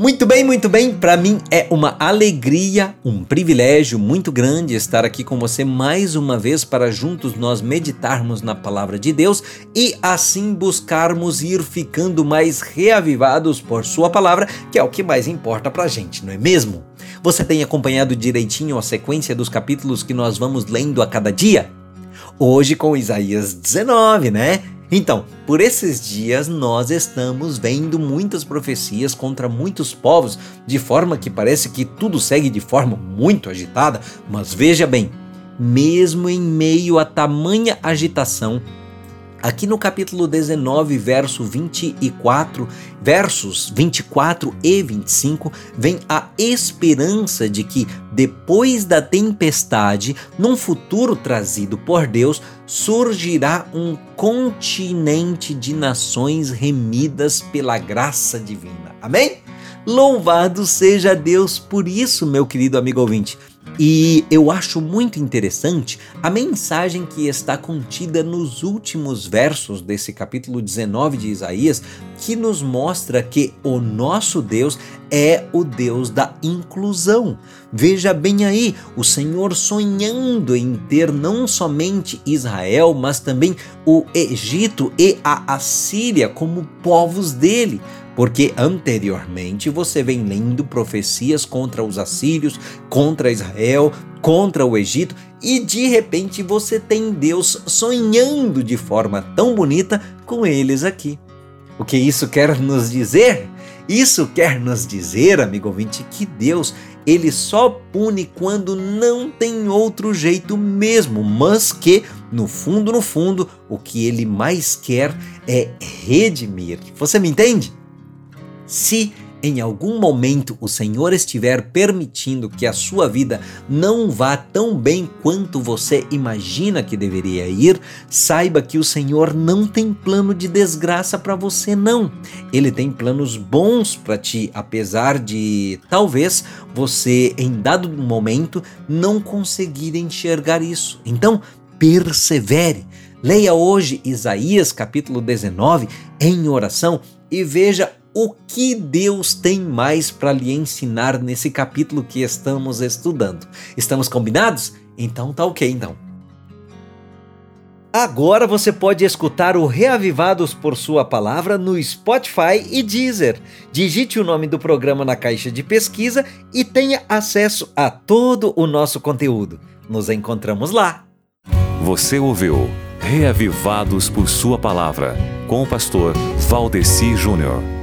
Muito bem, muito bem. Para mim é uma alegria, um privilégio muito grande estar aqui com você mais uma vez para juntos nós meditarmos na palavra de Deus e assim buscarmos ir ficando mais reavivados por Sua palavra, que é o que mais importa para a gente, não é mesmo? Você tem acompanhado direitinho a sequência dos capítulos que nós vamos lendo a cada dia? Hoje com Isaías 19, né? Então, por esses dias nós estamos vendo muitas profecias contra muitos povos, de forma que parece que tudo segue de forma muito agitada, mas veja bem, mesmo em meio a tamanha agitação, Aqui no capítulo 19, verso 24, versos 24 e 25, vem a esperança de que depois da tempestade, num futuro trazido por Deus, surgirá um continente de nações remidas pela graça divina. Amém? Louvado seja Deus por isso, meu querido amigo ouvinte. E eu acho muito interessante a mensagem que está contida nos últimos versos desse capítulo 19 de Isaías, que nos mostra que o nosso Deus é o Deus da inclusão. Veja bem aí, o Senhor sonhando em ter não somente Israel, mas também o Egito e a Assíria como povos dele porque anteriormente você vem lendo profecias contra os assírios, contra Israel, contra o Egito e de repente você tem Deus sonhando de forma tão bonita com eles aqui. O que isso quer nos dizer? Isso quer nos dizer, amigo ouvinte, que Deus ele só pune quando não tem outro jeito mesmo, mas que no fundo, no fundo, o que ele mais quer é redimir. Você me entende? Se em algum momento o Senhor estiver permitindo que a sua vida não vá tão bem quanto você imagina que deveria ir, saiba que o Senhor não tem plano de desgraça para você não. Ele tem planos bons para ti, apesar de talvez você em dado momento não conseguir enxergar isso. Então, persevere. Leia hoje Isaías capítulo 19 em oração e veja o que Deus tem mais para lhe ensinar nesse capítulo que estamos estudando. Estamos combinados? Então tá ok então. Agora você pode escutar o Reavivados por Sua Palavra no Spotify e Deezer. Digite o nome do programa na caixa de pesquisa e tenha acesso a todo o nosso conteúdo. Nos encontramos lá. Você ouviu Reavivados por Sua Palavra com o pastor Valdeci Júnior.